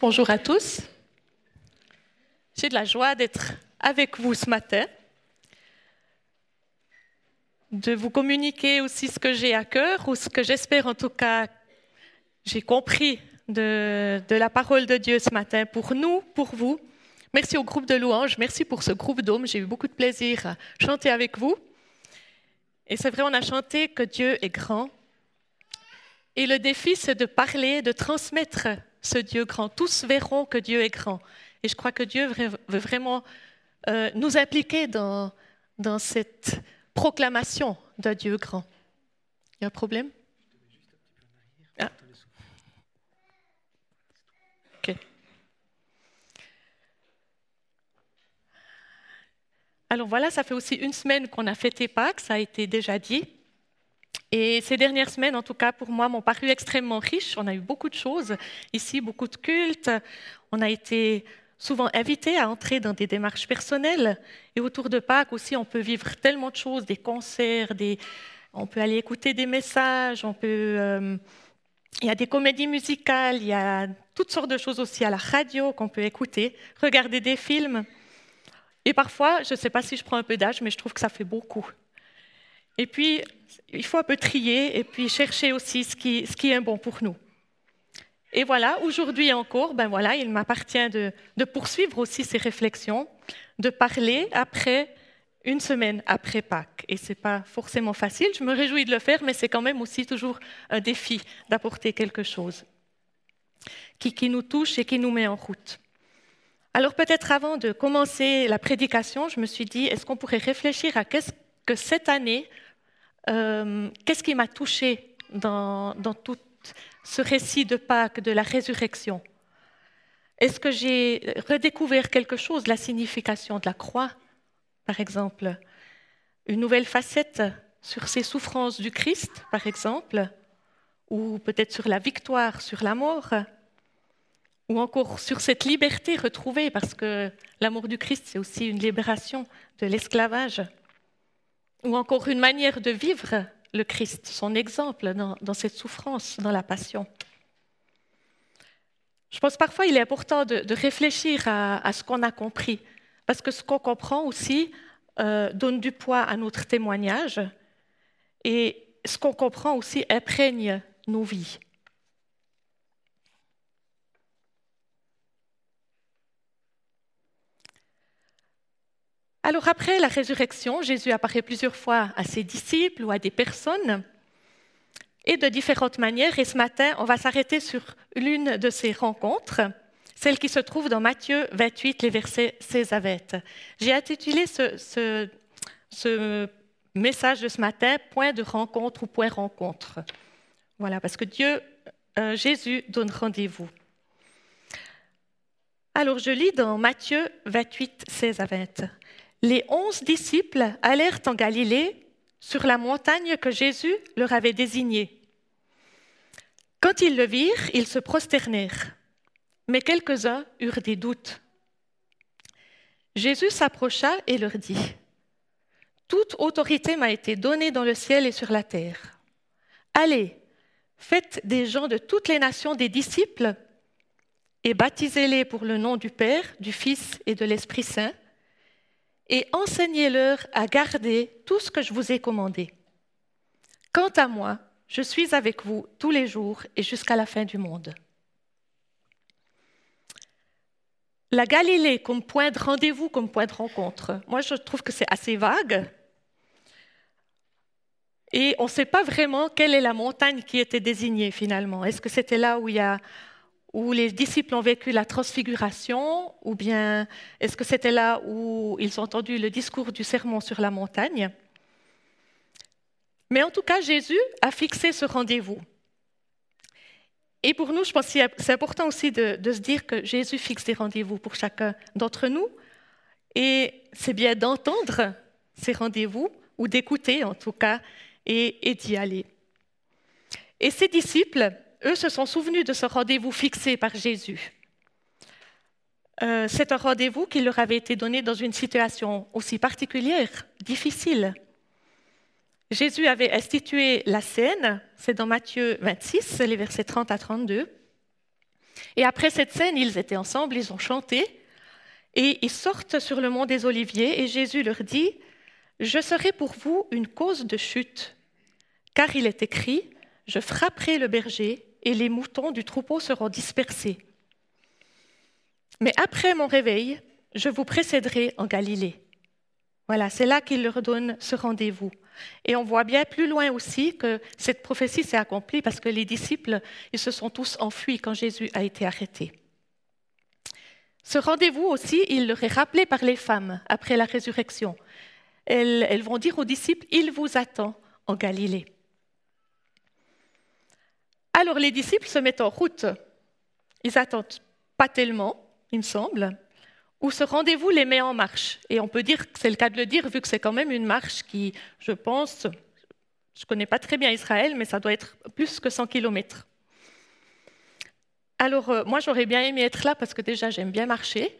Bonjour à tous. J'ai de la joie d'être avec vous ce matin, de vous communiquer aussi ce que j'ai à cœur, ou ce que j'espère en tout cas j'ai compris de, la parole de Dieu ce matin pour nous, pour vous. Merci au groupe de louanges, merci pour ce groupe d'hommes, j'ai eu beaucoup de plaisir à chanter avec vous. Et c'est vrai, on a chanté que Dieu est grand. Et le défi, c'est de parler, de transmettre ce Dieu grand. Tous verront que Dieu est grand. Et je crois que Dieu veut vraiment euh, nous impliquer dans, cette proclamation d'un Dieu grand. Il y a un problème? Ah. Ok. Alors voilà, ça fait aussi une semaine qu'on a fêté Pâques, ça a été déjà dit. Et ces dernières semaines, en tout cas pour moi, m'ont paru extrêmement riches. On a eu beaucoup de choses ici, beaucoup de cultes. On a été souvent invités à entrer dans des démarches personnelles. Et autour de Pâques aussi, on peut vivre tellement de choses, des concerts, on peut aller écouter des messages. Euh... Il y a des comédies musicales, il y a toutes sortes de choses aussi à la radio qu'on peut écouter, regarder des films. Et parfois, je ne sais pas si je prends un peu d'âge, mais je trouve que ça fait beaucoup. Et puis, il faut un peu trier et puis chercher aussi ce qui, ce qui est bon pour nous. Et voilà, aujourd'hui encore, ben voilà, il m'appartient de, de, poursuivre aussi ces réflexions, de parler après une semaine après Pâques. Et ce n'est pas forcément facile, je me réjouis de le faire, mais c'est quand même aussi toujours un défi d'apporter quelque chose qui, qui nous touche et qui nous met en route. Alors peut-être avant de commencer la prédication, je me suis dit, est-ce qu'on pourrait réfléchir à qu'est-ce que cette année, euh, qu'est-ce qui m'a touché dans, dans, tout ce récit de Pâques, de la résurrection? Est-ce que j'ai redécouvert quelque chose, la signification de la croix, par exemple? Une nouvelle facette sur ces souffrances du Christ, par exemple? Ou peut-être sur la victoire, sur la mort? Ou encore sur cette liberté retrouvée, parce que l'amour du Christ, c'est aussi une libération de l'esclavage, ou encore une manière de vivre le Christ, son exemple dans, cette souffrance, dans la passion. Je pense parfois il est important de, réfléchir à, à ce qu'on a compris, parce que ce qu'on comprend aussi euh, donne du poids à notre témoignage, et ce qu'on comprend aussi imprègne nos vies. Alors après la résurrection, Jésus apparaît plusieurs fois à ses disciples ou à des personnes et de différentes manières. Et ce matin, on va s'arrêter sur l'une de ces rencontres, celle qui se trouve dans Matthieu 28, les versets 16 à 20. J'ai intitulé ce, message de ce matin Point de rencontre ou Point rencontre. Voilà, parce que Dieu, euh, Jésus donne rendez-vous. Alors je lis dans Matthieu 28, 16 à 20 les onze disciples allèrent en Galilée sur la montagne que Jésus leur avait désignée. Quand ils le virent, ils se prosternèrent, mais quelques-uns eurent des doutes. Jésus s'approcha et leur dit, Toute autorité m'a été donnée dans le ciel et sur la terre. Allez, faites des gens de toutes les nations des disciples et baptisez-les pour le nom du Père, du Fils et de l'Esprit Saint et enseignez-leur à garder tout ce que je vous ai commandé. Quant à moi, je suis avec vous tous les jours et jusqu'à la fin du monde. La Galilée comme point de rendez-vous, comme point de rencontre, moi je trouve que c'est assez vague. Et on ne sait pas vraiment quelle est la montagne qui était désignée finalement. Est-ce que c'était là où il y a où les disciples ont vécu la transfiguration, ou bien est-ce que c'était là où ils ont entendu le discours du sermon sur la montagne Mais en tout cas, Jésus a fixé ce rendez-vous. Et pour nous, je pense que c'est important aussi de, se dire que Jésus fixe des rendez-vous pour chacun d'entre nous. Et c'est bien d'entendre ces rendez-vous, ou d'écouter en tout cas, et, et d'y aller. Et ces disciples, eux se sont souvenus de ce rendez-vous fixé par Jésus. Euh, c'est un rendez-vous qui leur avait été donné dans une situation aussi particulière, difficile. Jésus avait institué la scène, c'est dans Matthieu 26, les versets 30 à 32. Et après cette scène, ils étaient ensemble, ils ont chanté, et ils sortent sur le mont des Oliviers, et Jésus leur dit, Je serai pour vous une cause de chute, car il est écrit, Je frapperai le berger, et les moutons du troupeau seront dispersés. Mais après mon réveil, je vous précéderai en Galilée. Voilà, c'est là qu'il leur donne ce rendez-vous. Et on voit bien plus loin aussi que cette prophétie s'est accomplie parce que les disciples, ils se sont tous enfuis quand Jésus a été arrêté. Ce rendez-vous aussi, il leur est rappelé par les femmes après la résurrection. Elles, elles vont dire aux disciples, il vous attend en Galilée. Alors les disciples se mettent en route. Ils attendent pas tellement, il me semble, où ce rendez-vous les met en marche. Et on peut dire que c'est le cas de le dire, vu que c'est quand même une marche qui, je pense, je ne connais pas très bien Israël, mais ça doit être plus que 100 kilomètres. Alors, euh, moi, j'aurais bien aimé être là parce que déjà, j'aime bien marcher.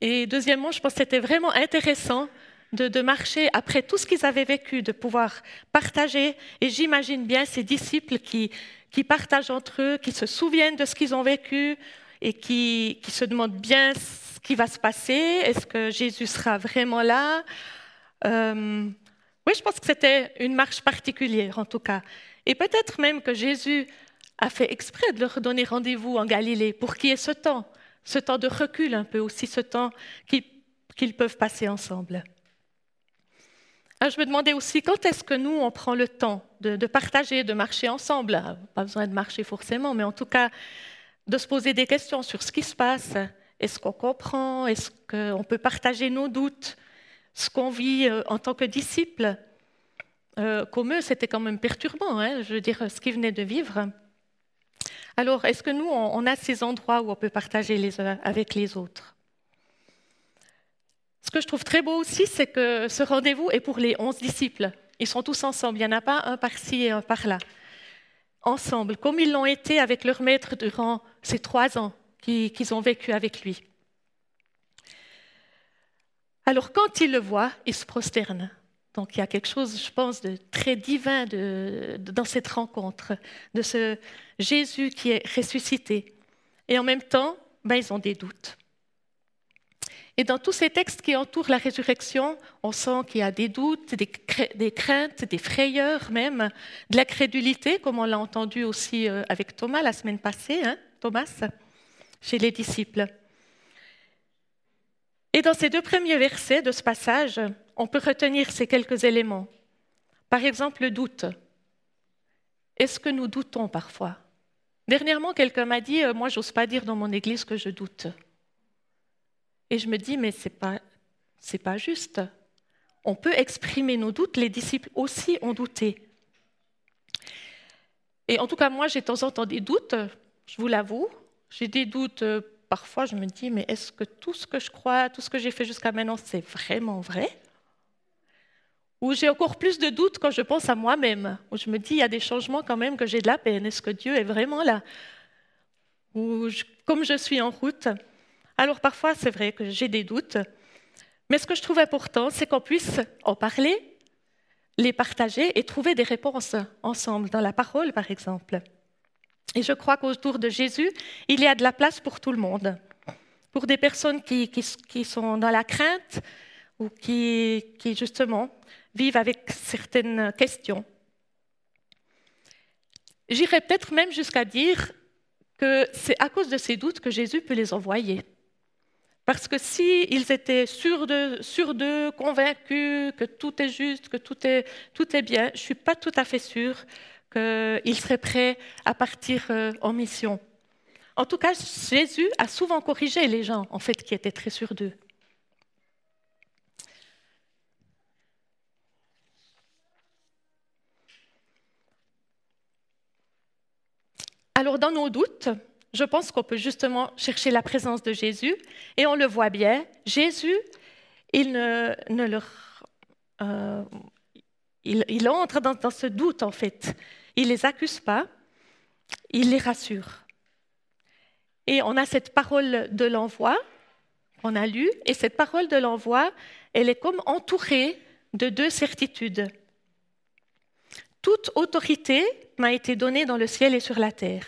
Et deuxièmement, je pense que c'était vraiment intéressant de, de, marcher après tout ce qu'ils avaient vécu, de pouvoir partager. Et j'imagine bien ces disciples qui, qui partagent entre eux, qui se souviennent de ce qu'ils ont vécu et qui, qui se demandent bien qui va se passer Est-ce que Jésus sera vraiment là? Euh, Oui, je pense que c'était une marche particulière en tout cas. Et peut-être même que Jésus a fait exprès de leur donner rendez-vous en Galilée pour qu'il y ait ce temps, ce temps de recul un peu aussi, ce temps qu'ils peuvent passer ensemble. Ah, je me demandais aussi quand est-ce que nous, on prend le temps de, partager, de marcher ensemble? Pas besoin de marcher forcément, mais en tout cas, de se poser des questions sur ce qui se passe, est-ce qu'on comprend? Est-ce qu'on peut partager nos doutes? Ce qu'on vit euh, en tant que disciples euh, Comme eux, c'était quand même perturbant, hein, je veux dire, ce qu'ils venaient de vivre. Alors, est-ce que nous, on a ces endroits où on peut partager les uns avec les autres? Que je trouve très beau aussi, c'est que ce rendez-vous est pour les onze disciples. Ils sont tous ensemble, il n'y en a pas un par-ci et un par-là. Ensemble, comme ils l'ont été avec leur maître durant ces trois ans qu'ils ont vécu avec lui. Alors quand ils le voient, ils se prosternent. Donc il y a quelque chose, je pense, de très divin dans cette rencontre, de ce Jésus qui est ressuscité. Et en même temps, ben, ils ont des doutes. Et dans tous ces textes qui entourent la résurrection, on sent qu'il y a des doutes, des, craintes, des frayeurs même, de la crédulité, comme on l'a entendu aussi euh, avec Thomas la semaine passée, hein, Thomas chez les disciples. Et dans ces deux premiers versets de ce passage, on peut retenir ces quelques éléments. Par exemple, le doute. Est-ce que nous doutons parfois? Dernièrement, quelqu'un m'a dit euh, Moi, j'ose pas dire dans mon église que je doute. Et je me dis Mais ce n'est pas, pas juste. On peut exprimer nos doutes, les disciples aussi ont douté. Et en tout cas, moi, j'ai de temps en temps des doutes, je vous l'avoue, j'ai des doutes, euh, parfois je me dis, mais est-ce que tout ce que je crois, tout ce que j'ai fait jusqu'à maintenant, c'est vraiment vrai? Ou j'ai encore plus de doutes quand je pense à moi-même, où je me dis, il y a des changements quand même que j'ai de la peine, est-ce que Dieu est vraiment là? Ou comme je suis en route, alors parfois c'est vrai que j'ai des doutes, mais ce que je trouve important, c'est qu'on puisse en parler, les partager et trouver des réponses ensemble, dans la parole par exemple. Et je crois qu'autour de Jésus, il y a de la place pour tout le monde. Pour des personnes qui, qui, sont dans la crainte ou qui, qui, justement, vivent avec certaines questions. J'irais peut-être même jusqu'à dire que c'est à cause de ces doutes que Jésus peut les envoyer. Parce que s'ils étaient sûrs d'eux, convaincus que tout est juste, que tout est, tout est bien, je ne suis pas tout à fait sûre qu'il serait prêt à partir euh, en mission. En tout cas, Jésus a souvent corrigé les gens, en fait, qui étaient très sûrs d'eux. Alors, dans nos doutes, je pense qu'on peut justement chercher la présence de Jésus, et on le voit bien. Jésus, il ne, leur, euh, il, entre dans, dans, ce doute, en fait. Il les accuse pas, il les rassure. Et on a cette parole de l'envoi qu'on a lue, et cette parole de l'envoi, elle est comme entourée de deux certitudes. Toute autorité m'a été donnée dans le ciel et sur la terre.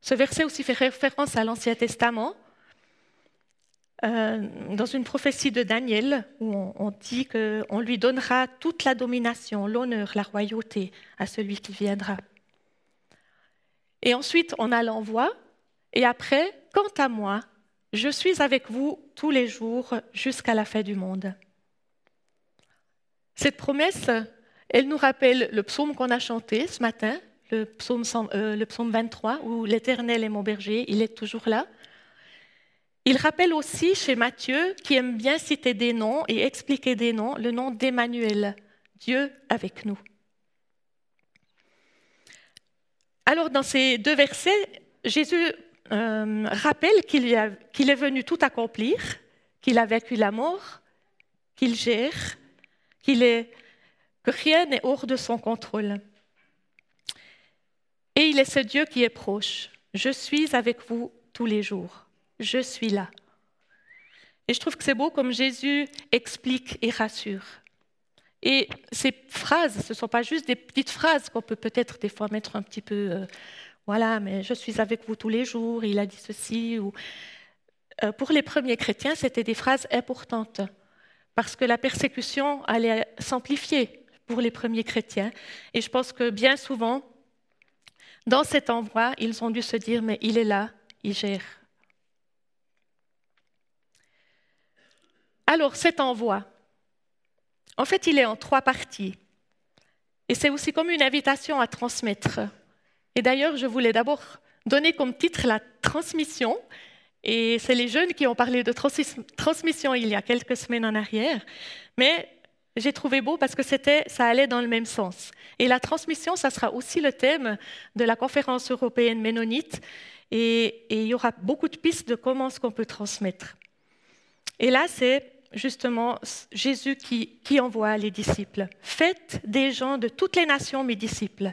Ce verset aussi fait référence à l'Ancien Testament, euh, dans une prophétie de Daniel, où on, on dit qu'on lui donnera toute la domination, l'honneur, la royauté à celui qui viendra. Et ensuite, on a l'envoi, et après, quant à moi, je suis avec vous tous les jours jusqu'à la fin du monde. Cette promesse, elle nous rappelle le psaume qu'on a chanté ce matin, le psaume, euh, le psaume 23, où l'Éternel est mon berger, il est toujours là. Il rappelle aussi chez Matthieu, qui aime bien citer des noms et expliquer des noms, le nom d'Emmanuel, Dieu avec nous. Alors dans ces deux versets, Jésus euh, rappelle qu'il est venu tout accomplir, qu'il a vécu la mort, qu'il gère, qu'il est, que rien n'est hors de son contrôle. Et il est ce Dieu qui est proche. Je suis avec vous tous les jours. Je suis là. Et je trouve que c'est beau comme Jésus explique et rassure. Et ces phrases, ce ne sont pas juste des petites phrases qu'on peut peut-être des fois mettre un petit peu, euh, voilà, mais je suis avec vous tous les jours, il a dit ceci. Ou... Euh, pour les premiers chrétiens, c'était des phrases importantes, parce que la persécution allait s'amplifier pour les premiers chrétiens. Et je pense que bien souvent, dans cet envoi, ils ont dû se dire, mais il est là, il gère. Alors, cet envoi, en fait, il est en trois parties. Et c'est aussi comme une invitation à transmettre. Et d'ailleurs, je voulais d'abord donner comme titre la transmission. Et c'est les jeunes qui ont parlé de transmission il y a quelques semaines en arrière. Mais j'ai trouvé beau parce que c'était, ça allait dans le même sens. Et la transmission, ça sera aussi le thème de la conférence européenne ménonite. Et, il y aura beaucoup de pistes de comment ce qu'on peut transmettre. Et là, c'est justement Jésus qui, qui envoie les disciples. Faites des gens de toutes les nations mes disciples.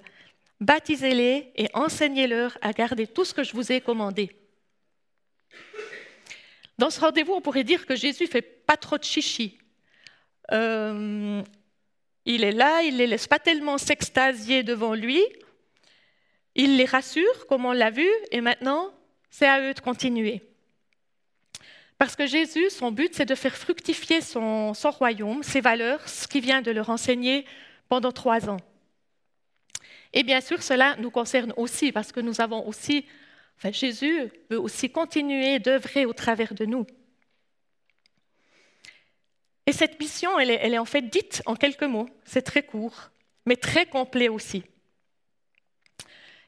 Baptisez-les et enseignez-leur à garder tout ce que je vous ai commandé. Dans ce rendez-vous, on pourrait dire que Jésus fait pas trop de chichi. Euh, il est là, il ne les laisse pas tellement s'extasier devant lui. Il les rassure, comme on l'a vu, et maintenant, c'est à eux de continuer. Parce que Jésus, son but, c'est de faire fructifier son, royaume, ses valeurs, ce qui vient de leur enseigner pendant trois ans. Et bien sûr, cela nous concerne aussi, parce que nous avons aussi, enfin, Jésus veut aussi continuer d'œuvrer au travers de nous. Et cette mission, elle est, en fait dite en quelques mots. C'est très court, mais très complet aussi.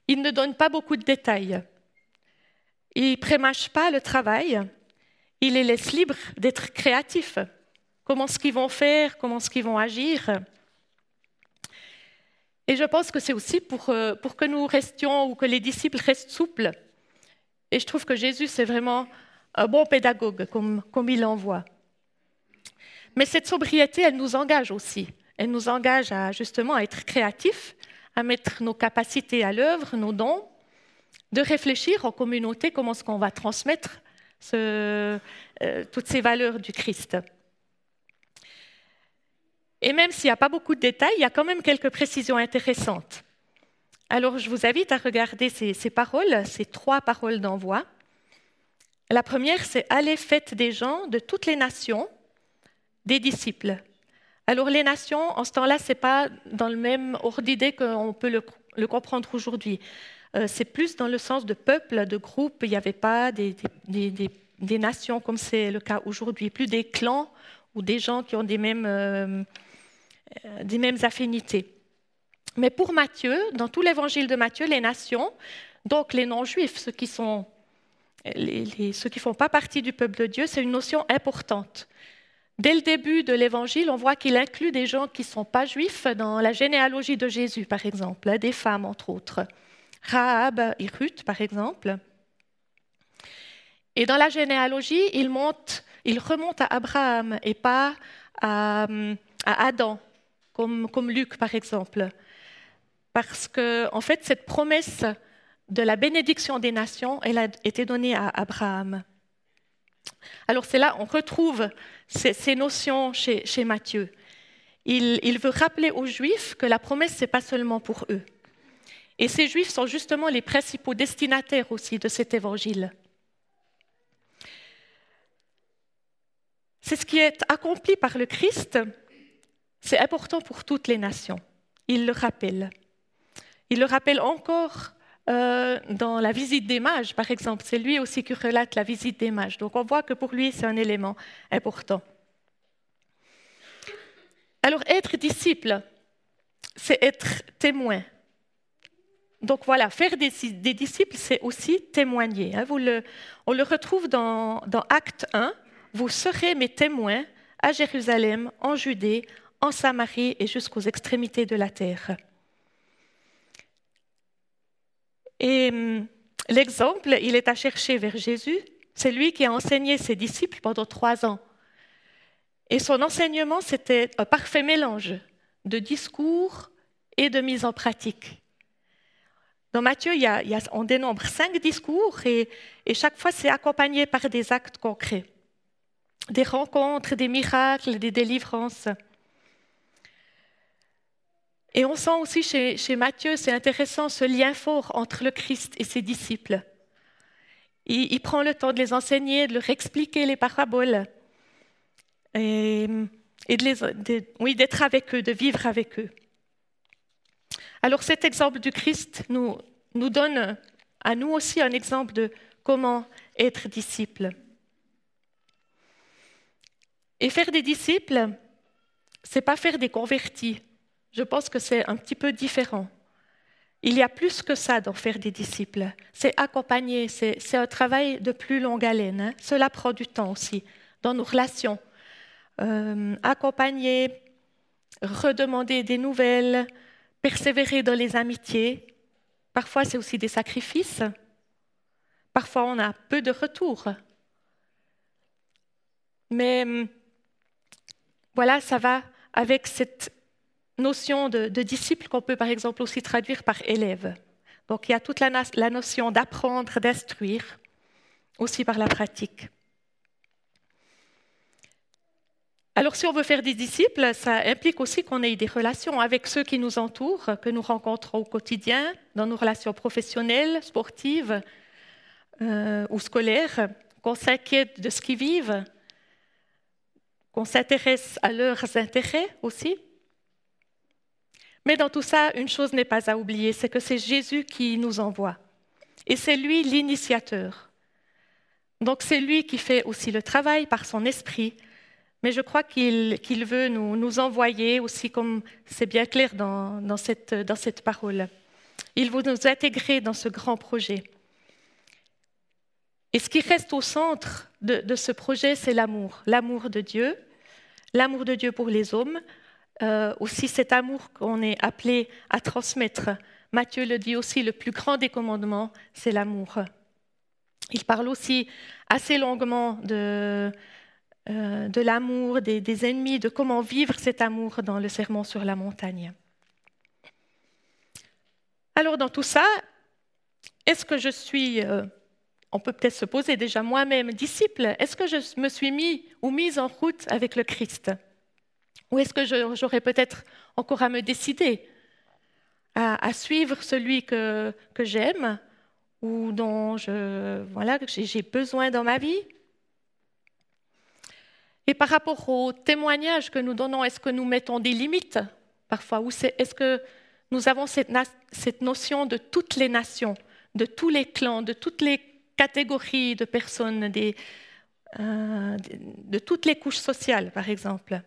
Il ne donne pas beaucoup de détails. Il prémâche pas le travail. Il les laisse libres d'être créatifs. Comment ce qu'ils vont faire, comment ce qu'ils vont agir? Et je pense que c'est aussi pour, euh, pour, que nous restions ou que les disciples restent souples. Et je trouve que Jésus, c'est vraiment un bon pédagogue, comme, comme il l'envoie. Mais cette sobriété, elle nous engage aussi. Elle nous engage à justement à être créatifs, à mettre nos capacités à l'œuvre, nos dons, de réfléchir en communauté comment est-ce qu'on va transmettre euh, toutes ces valeurs du Christ. Et même s'il n'y a pas beaucoup de détails, il y a quand même quelques précisions intéressantes. Alors je vous invite à regarder ces, ces paroles, ces trois paroles d'envoi. La première, c'est Allez, faites des gens de toutes les nations des disciples. Alors les nations, en ce temps-là, ce n'est pas dans le même ordre d'idée qu'on peut le, comprendre aujourd'hui. Euh, c'est plus dans le sens de peuple, de groupe. Il n'y avait pas des, nations comme c'est le cas aujourd'hui, plus des clans ou des gens qui ont des mêmes, euh, euh, des mêmes affinités. Mais pour Matthieu, dans tout l'évangile de Matthieu, les nations, donc les non-juifs, ceux qui sont ceux qui ne font pas partie du peuple de Dieu, c'est une notion importante. Dès le début de l'Évangile, on voit qu'il inclut des gens qui ne sont pas juifs dans la généalogie de Jésus, par exemple, des femmes, entre autres. Rahab et Ruth, par exemple. Et dans la généalogie, il remonte à Abraham et pas à, Adam, comme, comme, Luc, par exemple. Parce que, en fait, cette promesse de la bénédiction des nations, elle a été donnée à Abraham. Alors c'est là on retrouve ces, notions chez, Matthieu. Il, veut rappeler aux Juifs que la promesse, ce n'est pas seulement pour eux. Et ces Juifs sont justement les principaux destinataires aussi de cet évangile. C'est ce qui est accompli par le Christ, c'est important pour toutes les nations. Il le rappelle. Il le rappelle encore euh, dans la visite des mages, par exemple. C'est lui aussi qui relate la visite des mages. Donc on voit que pour lui, c'est un élément important. Alors être disciple, c'est être témoin. Donc voilà, faire des, disciples, c'est aussi témoigner. Hein. on le retrouve dans, dans Acte 1. Vous serez mes témoins à Jérusalem, en Judée, en Samarie et jusqu'aux extrémités de la terre. Et hum, l'exemple, il est à chercher vers Jésus. C'est lui qui a enseigné ses disciples pendant trois ans. Et son enseignement, c'était un parfait mélange de discours et de mise en pratique. Dans Matthieu, on dénombre cinq discours et chaque fois, c'est accompagné par des actes concrets, des rencontres, des miracles, des délivrances. Et on sent aussi chez, Matthieu, c'est intéressant, ce lien fort entre le Christ et ses disciples. Il, prend le temps de les enseigner, de leur expliquer les paraboles, et, d'être avec eux, de vivre avec eux. Alors cet exemple du Christ nous, nous donne à nous aussi un exemple de comment être disciple. Et faire des disciples, c'est pas faire des convertis, je pense que c'est un petit peu différent. Il y a plus que ça dans faire des disciples. C'est accompagner, c'est un travail de plus longue haleine. Hein. Cela prend du temps aussi dans nos relations. Euh, accompagner, redemander des nouvelles, persévérer dans les amitiés. Parfois, c'est aussi des sacrifices. Parfois, on a peu de retours. Mais voilà, ça va avec cette notion de, disciple qu'on peut par exemple aussi traduire par élève. Donc il y a toute la, notion d'apprendre, d'instruire, aussi par la pratique. Alors si on veut faire des disciples, ça implique aussi qu'on ait des relations avec ceux qui nous entourent, que nous rencontrons au quotidien, dans nos relations professionnelles, sportives euh, ou scolaires, qu'on s'inquiète de ce qu'ils vivent, qu'on s'intéresse à leurs intérêts aussi. Mais dans tout ça, une chose n'est pas à oublier, c'est que c'est Jésus qui nous envoie. Et c'est lui l'initiateur. Donc c'est lui qui fait aussi le travail par son esprit. Mais je crois qu'il veut nous, envoyer aussi, comme c'est bien clair dans, cette, parole. Il veut nous intégrer dans ce grand projet. Et ce qui reste au centre de ce projet, c'est l'amour. L'amour de Dieu, l'amour de Dieu pour les hommes, euh, aussi cet amour qu'on est appelé à transmettre. Matthieu le dit aussi, le plus grand des commandements, c'est l'amour. Il parle aussi assez longuement de, euh, de l'amour des, ennemis, de comment vivre cet amour dans le serment sur la montagne. Alors dans tout ça, est-ce que je suis, euh, on peut peut-être se poser déjà moi-même, disciple, est-ce que je me suis mis ou mise en route avec le Christ? Ou est-ce que j'aurais peut-être encore à me décider à, suivre celui que, j'aime ou dont j'ai besoin dans ma vie? Et par rapport au témoignage que nous donnons, est-ce que nous mettons des limites parfois? Est-ce que nous avons cette, notion de toutes les nations, de tous les clans, de toutes les catégories de personnes, euh, de toutes les couches sociales, par exemple?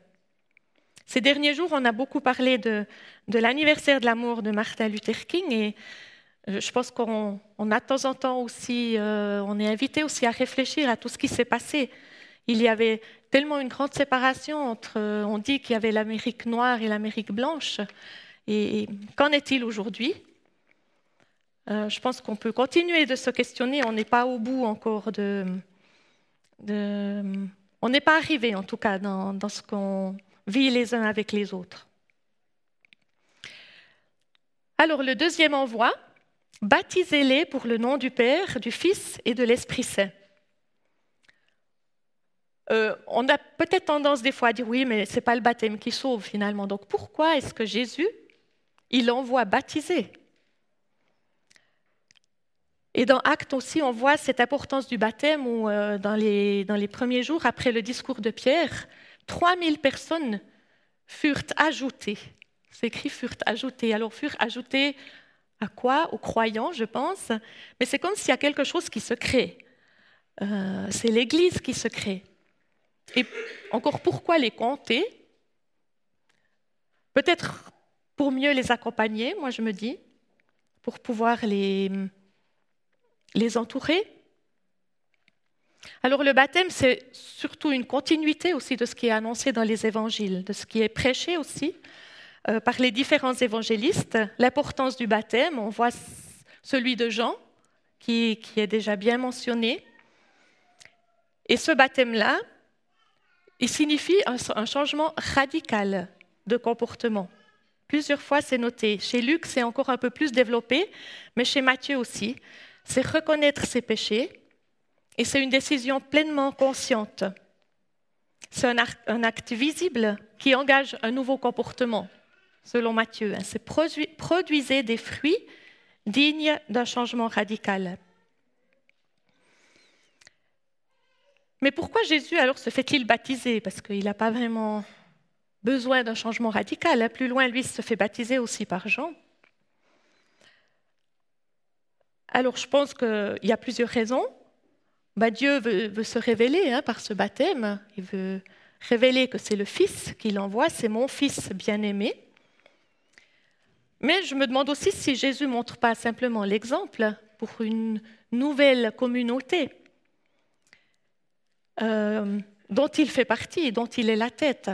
Ces derniers jours, on a beaucoup parlé de, l'anniversaire de l'amour de Martin Luther King et euh, je pense qu'on a de temps en temps aussi, euh, on est invité aussi à réfléchir à tout ce qui s'est passé. Il y avait tellement une grande séparation entre, euh, on dit qu'il y avait l'Amérique noire et l'Amérique blanche. Et, qu'en est-il aujourd'hui? Je pense qu'on peut continuer de se questionner. On n'est pas au bout encore de, on n'est pas arrivé en tout cas dans ce qu'on vit les uns avec les autres. Alors le deuxième envoi, baptisez-les pour le nom du Père, du Fils et de l'Esprit Saint. Euh, on a peut-être tendance des fois à dire oui, mais ce n'est pas le baptême qui sauve finalement. Donc pourquoi est-ce que Jésus, il envoie baptiser? Et dans Actes aussi, on voit cette importance du baptême où euh, dans, les, dans les premiers jours après le discours de Pierre, 3000 personnes furent ajoutées. C'est écrit furent ajoutées. Alors furent ajoutées à quoi? Aux croyants, je pense. Mais c'est comme s'il y a quelque chose qui se crée. Euh, c'est l'Église qui se crée. Et encore pourquoi les compter? Peut-être pour mieux les accompagner, moi je me dis, pour pouvoir les, les entourer. Alors le baptême, c'est surtout une continuité aussi de ce qui est annoncé dans les évangiles, de ce qui est prêché aussi euh, par les différents évangélistes. L'importance du baptême, on voit celui de Jean, qui, qui est déjà bien mentionné. Et ce baptême-là, il signifie un, changement radical de comportement. Plusieurs fois, c'est noté. Chez Luc, c'est encore un peu plus développé, mais chez Matthieu aussi. C'est reconnaître ses péchés et c'est une décision pleinement consciente. C'est un, acte visible qui engage un nouveau comportement, selon Matthieu. Hein. C'est produisez des fruits dignes d'un changement radical. Mais pourquoi Jésus alors se fait-il baptiser? Parce qu'il n'a pas vraiment besoin d'un changement radical. Hein. Plus loin, lui se fait baptiser aussi par Jean. Alors je pense qu'il y a plusieurs raisons. Bah, Dieu veut, se révéler hein, par ce baptême. Il veut révéler que c'est le Fils qu'il envoie, c'est mon Fils bien-aimé. Mais je me demande aussi si Jésus ne montre pas simplement l'exemple pour une nouvelle communauté. Euh, dont il fait partie, dont il est la tête.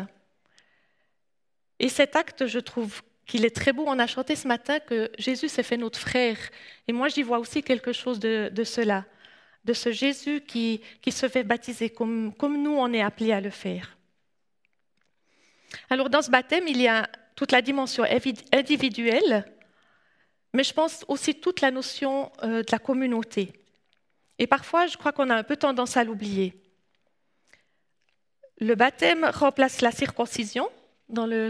Et cet acte, je trouve qu'il est très beau. On a chanté ce matin que Jésus s'est fait notre frère. Et moi, j'y vois aussi quelque chose de, cela, de ce Jésus qui, qui, se fait baptiser comme, comme nous, on est appelés à le faire. Alors, dans ce baptême, il y a toute la dimension individuelle, mais je pense aussi toute la notion euh, de la communauté. Et parfois, je crois qu'on a un peu tendance à l'oublier. Le baptême remplace la circoncision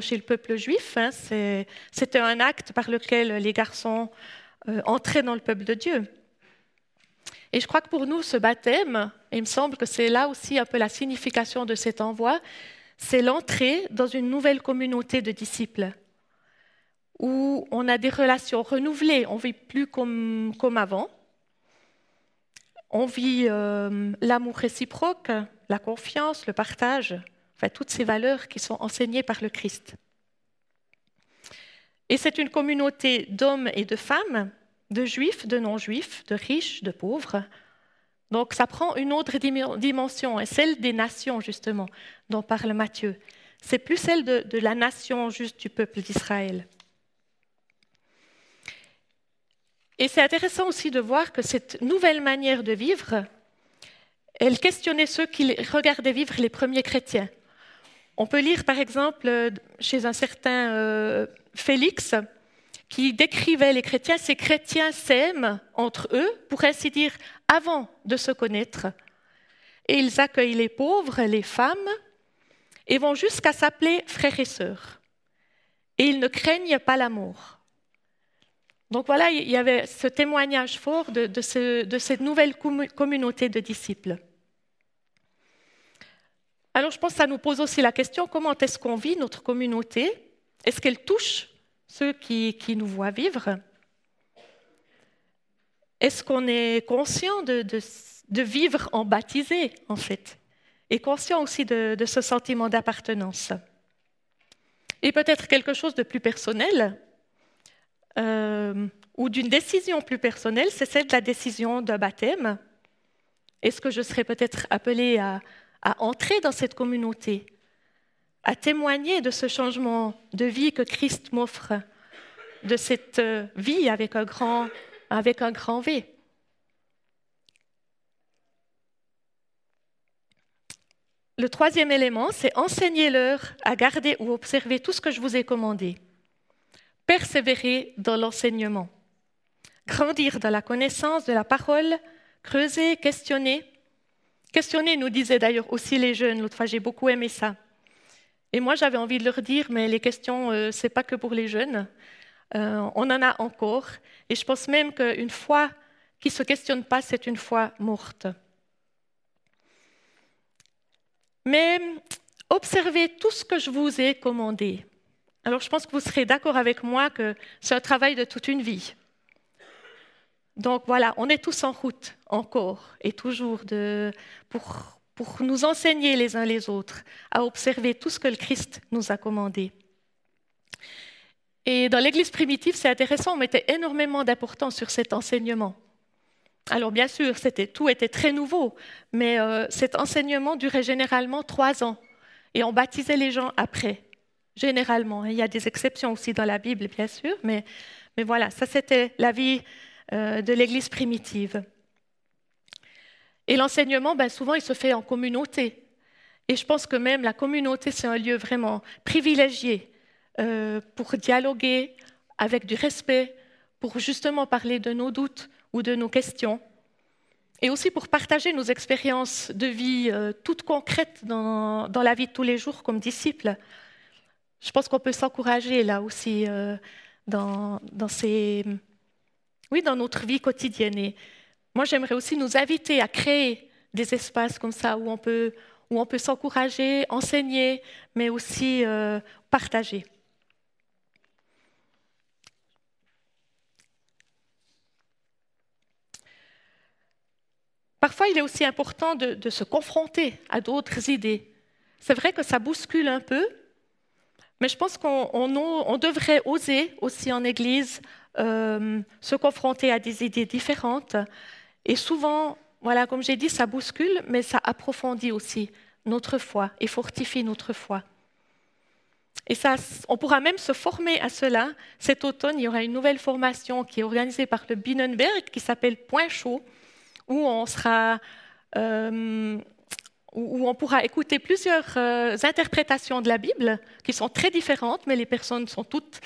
chez le peuple juif. Hein. C'était un acte par lequel les garçons euh, entraient dans le peuple de Dieu. Et je crois que pour nous, ce baptême, il me semble que c'est là aussi un peu la signification de cet envoi, c'est l'entrée dans une nouvelle communauté de disciples, où on a des relations renouvelées, on vit plus comme, comme avant, on vit euh, l'amour réciproque, la confiance, le partage, enfin toutes ces valeurs qui sont enseignées par le Christ. Et c'est une communauté d'hommes et de femmes, de juifs, de non-juifs, de riches, de pauvres. Donc ça prend une autre dimension, et celle des nations justement, dont parle Matthieu. C'est plus celle de la nation juste du peuple d'Israël. Et c'est intéressant aussi de voir que cette nouvelle manière de vivre, elle questionnait ceux qui regardaient vivre les premiers chrétiens. On peut lire par exemple chez un certain euh, Félix qui décrivait les chrétiens, ces chrétiens s'aiment entre eux, pour ainsi dire, avant de se connaître. Et ils accueillent les pauvres, les femmes, et vont jusqu'à s'appeler frères et sœurs. Et ils ne craignent pas l'amour. Donc voilà, il y avait ce témoignage fort de, cette nouvelle communauté de disciples. Alors je pense que ça nous pose aussi la question, comment est-ce qu'on vit notre communauté? Est-ce qu'elle touche ceux qui, nous voient vivre Est-ce qu'on est conscient de, vivre en baptisé, en fait Et conscient aussi de ce sentiment d'appartenance? Et peut-être quelque chose de plus personnel, euh, ou d'une décision plus personnelle, c'est celle de la décision d'un baptême. Est-ce que je serais peut-être appelée à, entrer dans cette communauté, à témoigner de ce changement de vie que Christ m'offre, de cette euh, vie avec un grand, avec un grand V Le troisième élément, c'est enseigner-leur à garder ou observer tout ce que je vous ai commandé persévérer dans l'enseignement, grandir dans la connaissance de la parole, creuser, questionner. Questionner, nous disaient d'ailleurs aussi les jeunes, l'autre fois j'ai beaucoup aimé ça. Et moi j'avais envie de leur dire, mais les questions, euh, ce n'est pas que pour les jeunes, euh, on en a encore. Et je pense même qu'une fois qui se questionne pas, c'est une foi morte. Mais observez tout ce que je vous ai commandé. Alors je pense que vous serez d'accord avec moi que c'est un travail de toute une vie. Donc voilà, on est tous en route encore et toujours pour, pour nous enseigner les uns les autres à observer tout ce que le Christ nous a commandé. Et dans l'Église primitive, c'est intéressant, on mettait énormément d'importance sur cet enseignement. Alors bien sûr, tout était très nouveau, mais euh, cet enseignement durait généralement trois ans et on baptisait les gens après, généralement. Il y a des exceptions aussi dans la Bible, bien sûr, mais, mais voilà, ça c'était la vie euh, de l'Église primitive. Et l'enseignement, ben, souvent, il se fait en communauté. Et je pense que même la communauté, c'est un lieu vraiment privilégié euh, pour dialoguer avec du respect, pour justement parler de nos doutes, ou de nos questions, et aussi pour partager nos expériences de vie euh, toutes concrètes dans, la vie de tous les jours comme disciples. Je pense qu'on peut s'encourager là aussi euh, dans, ces, oui, dans notre vie quotidienne. Moi, j'aimerais aussi nous inviter à créer des espaces comme ça où on peut, où on peut s'encourager, enseigner, mais aussi euh, partager. Parfois, il est aussi important de, se confronter à d'autres idées. C'est vrai que ça bouscule un peu, mais je pense qu'on devrait oser aussi en Église euh, se confronter à des idées différentes. Et souvent, voilà, comme j'ai dit, ça bouscule, mais ça approfondit aussi notre foi et fortifie notre foi. Et ça, on pourra même se former à cela. Cet automne, il y aura une nouvelle formation qui est organisée par le Binnenberg qui s'appelle Point chaud où on sera euh, où on pourra écouter plusieurs euh, interprétations de la Bible qui sont très différentes, mais les personnes sont toutes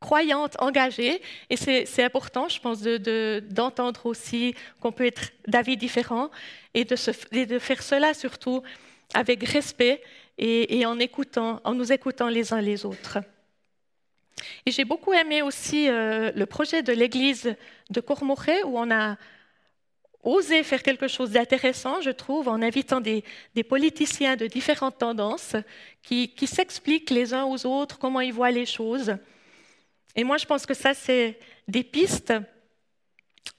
croyantes, engagées, et c'est important, je pense, d'entendre aussi qu'on peut être d'avis différents et de, faire cela surtout avec respect et, en, écoutant, en nous écoutant les uns les autres. Et j'ai beaucoup aimé aussi euh, le projet de l'église de Cormoré où on a oser faire quelque chose d'intéressant, je trouve, en invitant des, politiciens de différentes tendances qui, s'expliquent les uns aux autres comment ils voient les choses. Et moi, je pense que ça, c'est des pistes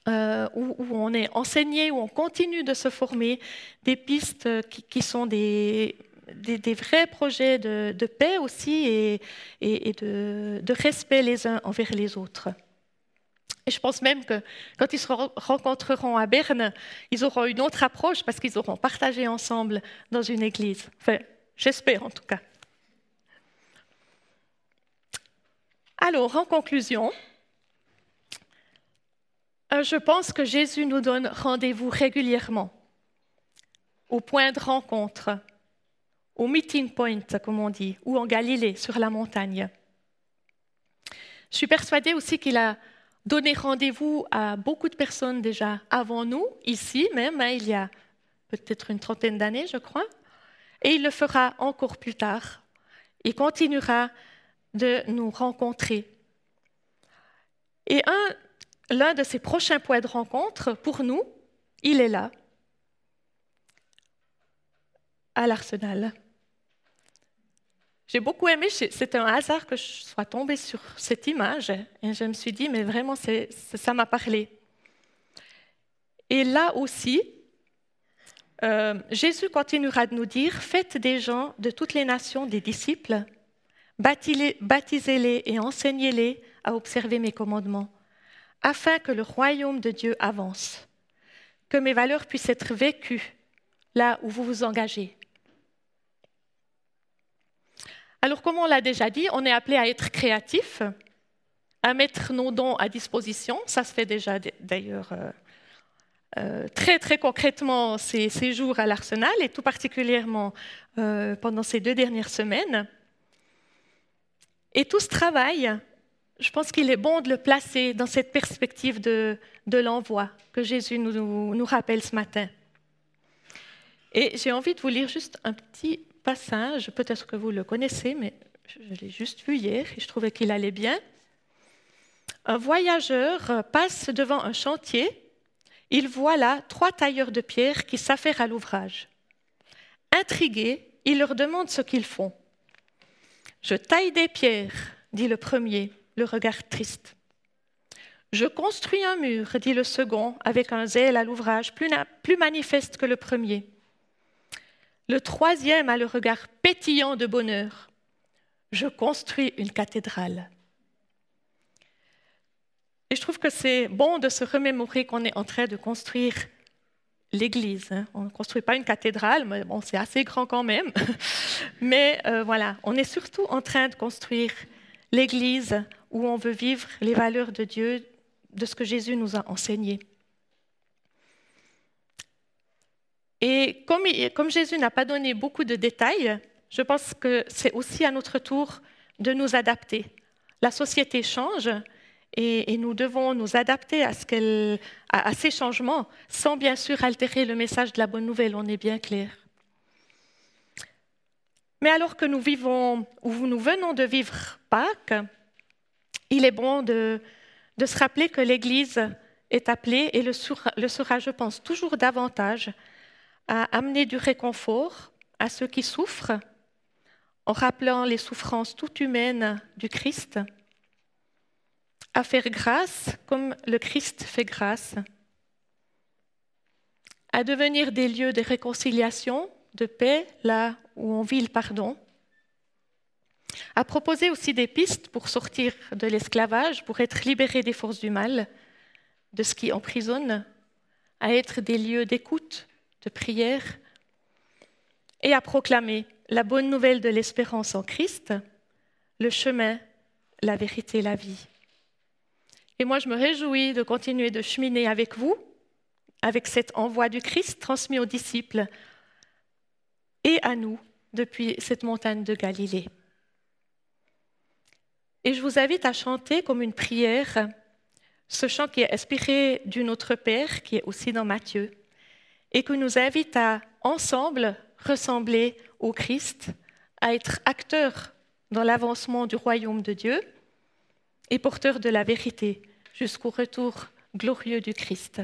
euh, où, on est enseigné, où on continue de se former, des pistes qui, sont des, vrais projets de, paix aussi et, et de respect les uns envers les autres. Et je pense même que quand ils se rencontreront à Berne, ils auront une autre approche parce qu'ils auront partagé ensemble dans une église. Enfin, j'espère en tout cas. Alors, en conclusion, euh, je pense que Jésus nous donne rendez-vous régulièrement au point de rencontre, au meeting point, comme on dit, ou en Galilée, sur la montagne. Je suis persuadée aussi qu'il a donné rendez-vous à beaucoup de personnes déjà avant nous, ici même, hein, il y a peut-être une trentaine d'années, je crois, et il le fera encore plus tard. Il continuera de nous rencontrer. Et l'un de ses prochains points de rencontre, pour nous, il est là, à l'Arsenal. J'ai beaucoup aimé, c'est un hasard que je sois tombée sur cette image et je me suis dit, mais vraiment, ça m'a parlé. Et là aussi, euh, Jésus continuera de nous dire, faites des gens de toutes les nations des disciples, baptisez-les et enseignez-les à observer mes commandements, afin que le royaume de Dieu avance, que mes valeurs puissent être vécues là où vous vous engagez. Alors, comme on l'a déjà dit, on est appelé à être créatif, à mettre nos dons à disposition. Ça se fait déjà d'ailleurs euh, euh, très très concrètement ces, jours à l'Arsenal et tout particulièrement euh, pendant ces deux dernières semaines. Et tout ce travail, je pense qu'il est bon de le placer dans cette perspective de, l'envoi que Jésus nous, nous rappelle ce matin. Et j'ai envie de vous lire juste un petit passage, peut-être que vous le connaissez, mais je l'ai juste vu hier et je trouvais qu'il allait bien. Un voyageur passe devant un chantier il voit là trois tailleurs de pierre qui s'affairent à l'ouvrage. Intrigué, il leur demande ce qu'ils font. Je taille des pierres, dit le premier, le regard triste. Je construis un mur, dit le second, avec un zèle à l'ouvrage plus, manifeste que le premier. Le troisième a le regard pétillant de bonheur. Je construis une cathédrale. Et je trouve que c'est bon de se remémorer qu'on est en train de construire l'Église. Hein. On ne construit pas une cathédrale, mais bon, c'est assez grand quand même. mais euh, voilà, on est surtout en train de construire l'Église où on veut vivre les valeurs de Dieu, de ce que Jésus nous a enseigné. Et comme, comme Jésus n'a pas donné beaucoup de détails, je pense que c'est aussi à notre tour de nous adapter. La société change et, nous devons nous adapter à, ce à, ces changements sans bien sûr altérer le message de la bonne nouvelle, on est bien clair. Mais alors que nous vivons, ou nous venons de vivre Pâques, il est bon de, de se rappeler que l'Église est appelée, et le le sera, je pense, toujours davantage, à amener du réconfort à ceux qui souffrent, en rappelant les souffrances toutes humaines du Christ, à faire grâce comme le Christ fait grâce, à devenir des lieux de réconciliation, de paix, là où on vit le pardon, à proposer aussi des pistes pour sortir de l'esclavage, pour être libérés des forces du mal, de ce qui emprisonne, à être des lieux d'écoute, de prière, et à proclamer la bonne nouvelle de l'espérance en Christ, le chemin, la vérité, la vie. Et moi, je me réjouis de continuer de cheminer avec vous, avec cet envoi du Christ transmis aux disciples et à nous depuis cette montagne de Galilée. Et je vous invite à chanter comme une prière ce chant qui est inspiré du Notre Père, qui est aussi dans Matthieu, et qui nous invite à ensemble ressembler au Christ, à être acteurs dans l'avancement du royaume de Dieu et porteurs de la vérité jusqu'au retour glorieux du Christ.